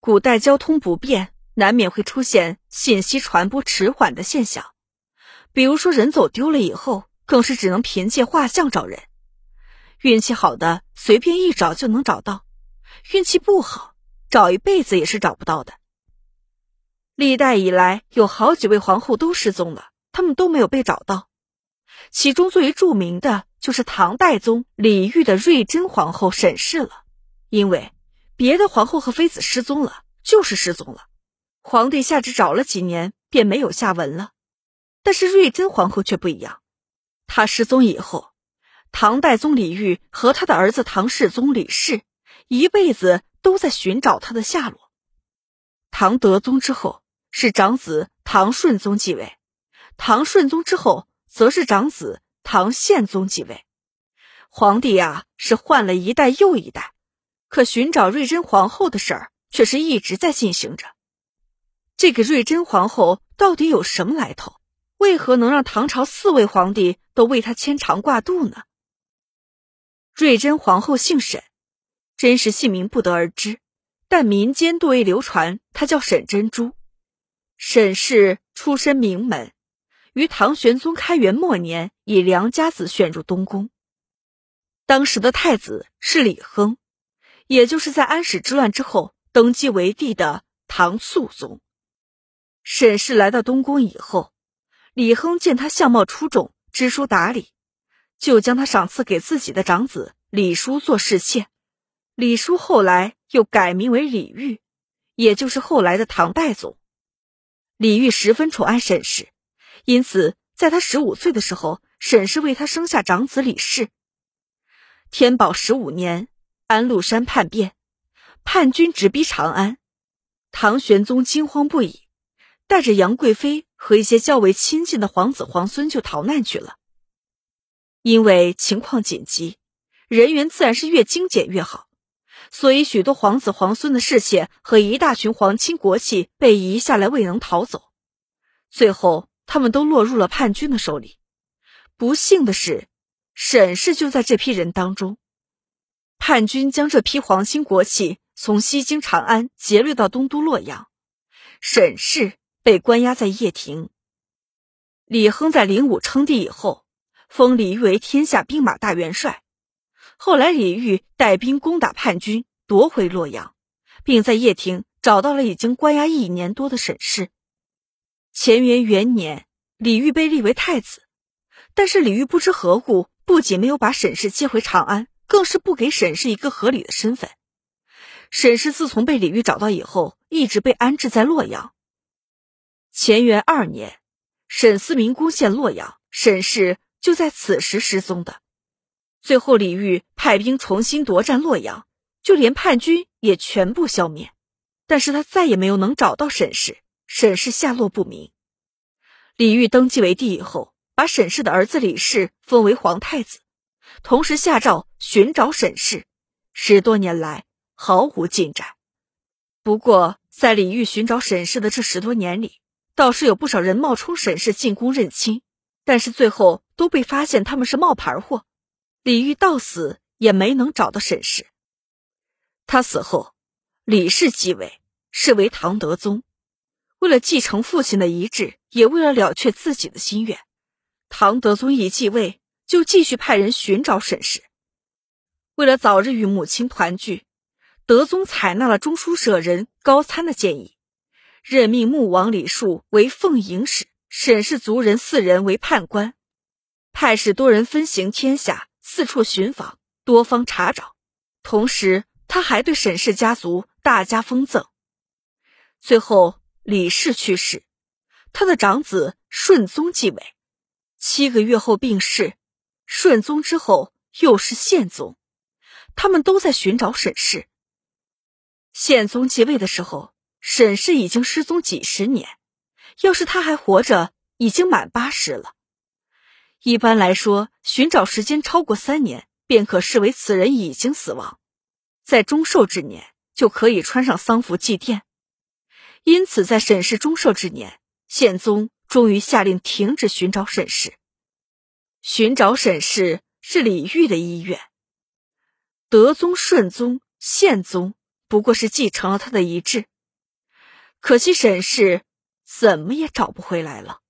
古代交通不便，难免会出现信息传播迟缓的现象。比如说，人走丢了以后，更是只能凭借画像找人。运气好的，随便一找就能找到；运气不好，找一辈子也是找不到的。历代以来，有好几位皇后都失踪了，他们都没有被找到。其中最为著名的就是唐代宗李煜的睿真皇后沈氏了，因为别的皇后和妃子失踪了，就是失踪了，皇帝下旨找了几年，便没有下文了。但是瑞珍皇后却不一样，她失踪以后，唐代宗李煜和他的儿子唐世宗李氏一辈子都在寻找她的下落。唐德宗之后是长子唐顺宗继位，唐顺宗之后则是长子唐宪宗继位。皇帝呀是换了一代又一代，可寻找瑞珍皇后的事儿却是一直在进行着。这个瑞珍皇后到底有什么来头？为何能让唐朝四位皇帝都为她牵肠挂肚呢？瑞珍皇后姓沈，真实姓名不得而知，但民间多为流传她叫沈珍珠。沈氏出身名门，于唐玄宗开元末年以良家子选入东宫。当时的太子是李亨，也就是在安史之乱之后登基为帝的唐肃宗。沈氏来到东宫以后。李亨见他相貌出众，知书达理，就将他赏赐给自己的长子李叔做侍妾。李叔后来又改名为李煜，也就是后来的唐代宗。李煜十分宠爱沈氏，因此在他十五岁的时候，沈氏为他生下长子李氏。天宝十五年，安禄山叛变，叛军直逼长安，唐玄宗惊慌不已，带着杨贵妃。和一些较为亲近的皇子皇孙就逃难去了。因为情况紧急，人员自然是越精简越好，所以许多皇子皇孙的侍妾和一大群皇亲国戚被移下来，未能逃走。最后，他们都落入了叛军的手里。不幸的是，沈氏就在这批人当中。叛军将这批皇亲国戚从西京长安劫掠到东都洛阳，沈氏。被关押在掖庭。李亨在灵武称帝以后，封李煜为天下兵马大元帅。后来，李煜带兵攻打叛军，夺回洛阳，并在掖庭找到了已经关押一年多的沈氏。乾元元年，李煜被立为太子，但是李煜不知何故，不仅没有把沈氏接回长安，更是不给沈氏一个合理的身份。沈氏自从被李煜找到以后，一直被安置在洛阳。乾元二年，沈思明攻陷洛阳，沈氏就在此时失踪的。最后，李煜派兵重新夺占洛阳，就连叛军也全部消灭。但是他再也没有能找到沈氏，沈氏下落不明。李煜登基为帝以后，把沈氏的儿子李氏封为皇太子，同时下诏寻找沈氏。十多年来毫无进展。不过，在李煜寻找沈氏的这十多年里，倒是有不少人冒充沈氏进宫认亲，但是最后都被发现他们是冒牌货。李煜到死也没能找到沈氏。他死后，李氏继位，是为唐德宗。为了继承父亲的遗志，也为了了却自己的心愿，唐德宗一继位就继续派人寻找沈氏。为了早日与母亲团聚，德宗采纳了中书舍人高参的建议。任命穆王李树为奉迎使，沈氏族人四人为判官，派使多人分行天下，四处寻访，多方查找。同时，他还对沈氏家族大加封赠。最后，李氏去世，他的长子顺宗继位，七个月后病逝。顺宗之后又是宪宗，他们都在寻找沈氏。宪宗继位的时候。沈氏已经失踪几十年，要是他还活着，已经满八十了。一般来说，寻找时间超过三年，便可视为此人已经死亡，在终寿之年就可以穿上丧服祭奠。因此，在沈氏终寿之年，宪宗终于下令停止寻找沈氏。寻找沈氏是李煜的意愿。德宗、顺宗、宪宗。不过是继承了他的遗志。可惜沈氏怎么也找不回来了。